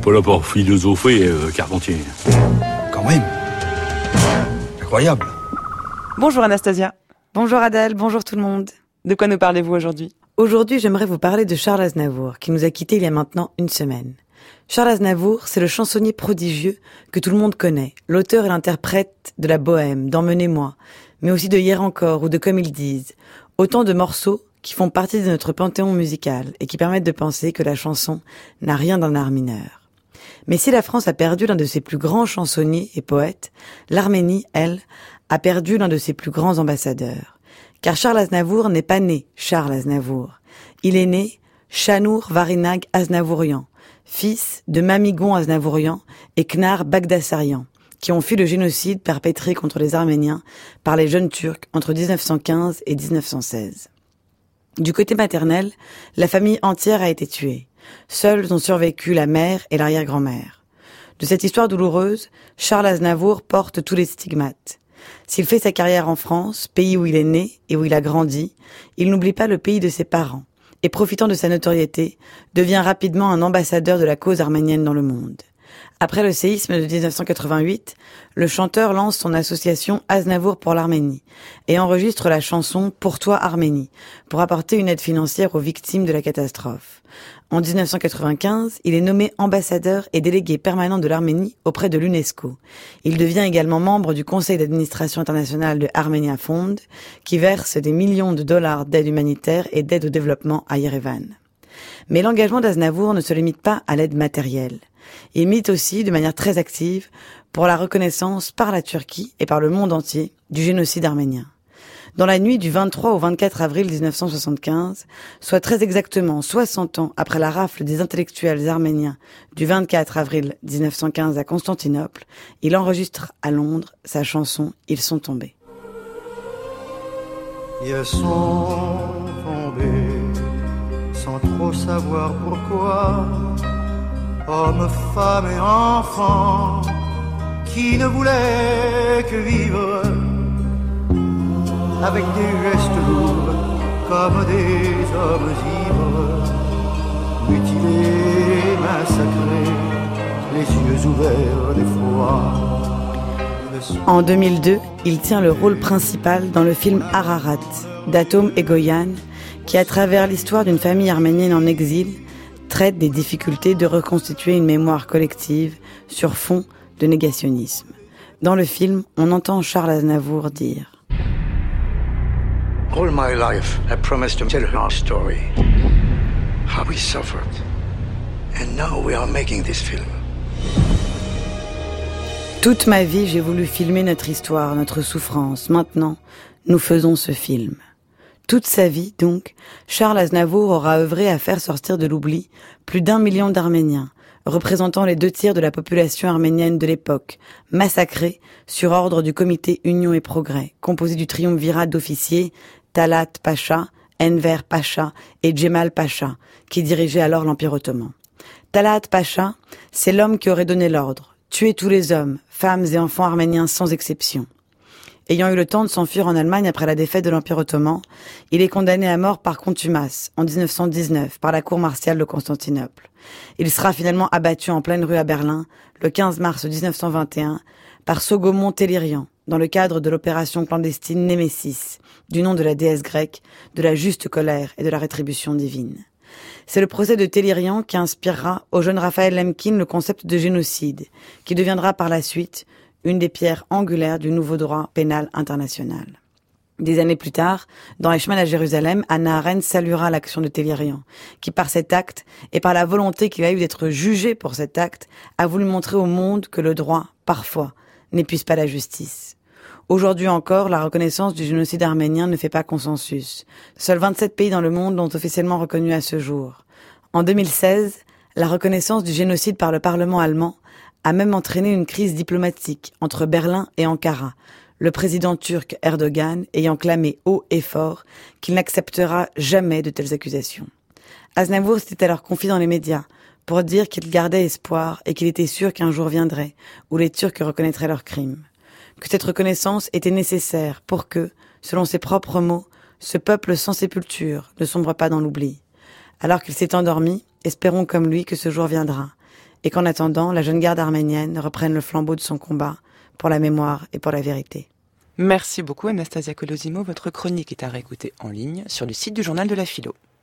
pas là pour philosopher, euh, Carpentier. Quand même. Incroyable. Bonjour Anastasia. Bonjour Adèle, bonjour tout le monde. De quoi nous parlez-vous aujourd'hui? Aujourd'hui, j'aimerais vous parler de Charles Aznavour, qui nous a quittés il y a maintenant une semaine. Charles Aznavour, c'est le chansonnier prodigieux que tout le monde connaît, l'auteur et l'interprète de la bohème, d'Emmenez-moi, mais aussi de Hier encore ou de Comme ils disent. Autant de morceaux qui font partie de notre panthéon musical et qui permettent de penser que la chanson n'a rien d'un art mineur. Mais si la France a perdu l'un de ses plus grands chansonniers et poètes, l'Arménie, elle, a perdu l'un de ses plus grands ambassadeurs. Car Charles Aznavour n'est pas né Charles Aznavour. Il est né Chanour Varinag Aznavourian, fils de Mamigon Aznavourian et Knar Bagdassarian, qui ont fui le génocide perpétré contre les Arméniens par les jeunes Turcs entre 1915 et 1916. Du côté maternel, la famille entière a été tuée. Seuls ont survécu la mère et l'arrière-grand-mère. De cette histoire douloureuse, Charles Aznavour porte tous les stigmates. S'il fait sa carrière en France, pays où il est né et où il a grandi, il n'oublie pas le pays de ses parents et profitant de sa notoriété, devient rapidement un ambassadeur de la cause arménienne dans le monde. Après le séisme de 1988, le chanteur lance son association Aznavour pour l'Arménie et enregistre la chanson Pour toi Arménie pour apporter une aide financière aux victimes de la catastrophe. En 1995, il est nommé ambassadeur et délégué permanent de l'Arménie auprès de l'UNESCO. Il devient également membre du conseil d'administration international de Armenia Fund, qui verse des millions de dollars d'aide humanitaire et d'aide au développement à Yerevan. Mais l'engagement d'Aznavour ne se limite pas à l'aide matérielle. Il milite aussi de manière très active pour la reconnaissance par la Turquie et par le monde entier du génocide arménien. Dans la nuit du 23 au 24 avril 1975, soit très exactement 60 ans après la rafle des intellectuels arméniens du 24 avril 1915 à Constantinople, il enregistre à Londres sa chanson Ils sont tombés. Ils sont tombés sans trop savoir pourquoi, hommes, femmes et enfants qui ne voulaient que vivre avec des gestes lourds comme des hommes ivres, mutilés, massacrés, les yeux ouverts d'effroi. En 2002, il tient le rôle principal dans le film Ararat d'Atom Egoyan, qui, à travers l'histoire d'une famille arménienne en exil, traite des difficultés de reconstituer une mémoire collective sur fond de négationnisme. Dans le film, on entend Charles Aznavour dire All my life, I promised to tell our story. How we suffered. And now we are making this film. Toute ma vie, j'ai voulu filmer notre histoire, notre souffrance. Maintenant, nous faisons ce film. Toute sa vie, donc, Charles Aznavour aura œuvré à faire sortir de l'oubli plus d'un million d'Arméniens, représentant les deux tiers de la population arménienne de l'époque, massacrés sur ordre du comité Union et Progrès, composé du triumvirat d'officiers Talat Pacha, Enver Pacha et Djemal Pacha, qui dirigeaient alors l'Empire ottoman. Talat Pacha, c'est l'homme qui aurait donné l'ordre, tuer tous les hommes, femmes et enfants arméniens sans exception. Ayant eu le temps de s'enfuir en Allemagne après la défaite de l'Empire ottoman, il est condamné à mort par contumace en 1919 par la cour martiale de Constantinople. Il sera finalement abattu en pleine rue à Berlin le 15 mars 1921 par Sogomon Tellurian dans le cadre de l'opération clandestine Némésis, du nom de la déesse grecque, de la juste colère et de la rétribution divine. C'est le procès de Tellurian qui inspirera au jeune Raphaël Lemkin le concept de génocide, qui deviendra par la suite une des pierres angulaires du nouveau droit pénal international. Des années plus tard, dans Eichmann à Jérusalem, Anna Arendt saluera l'action de Tellurian, qui par cet acte et par la volonté qu'il a eu d'être jugé pour cet acte, a voulu montrer au monde que le droit, parfois, n'épuise pas la justice. Aujourd'hui encore, la reconnaissance du génocide arménien ne fait pas consensus. Seuls 27 pays dans le monde l'ont officiellement reconnu à ce jour. En 2016, la reconnaissance du génocide par le Parlement allemand a même entraîné une crise diplomatique entre Berlin et Ankara, le président turc Erdogan ayant clamé haut et fort qu'il n'acceptera jamais de telles accusations. Aznavour s'était alors confié dans les médias pour dire qu'il gardait espoir et qu'il était sûr qu'un jour viendrait où les Turcs reconnaîtraient leurs crimes. Que cette reconnaissance était nécessaire pour que, selon ses propres mots, ce peuple sans sépulture ne sombre pas dans l'oubli. Alors qu'il s'est endormi, espérons comme lui que ce jour viendra et qu'en attendant, la jeune garde arménienne reprenne le flambeau de son combat pour la mémoire et pour la vérité. Merci beaucoup Anastasia Colosimo. Votre chronique est à réécouter en ligne sur le site du journal de la philo.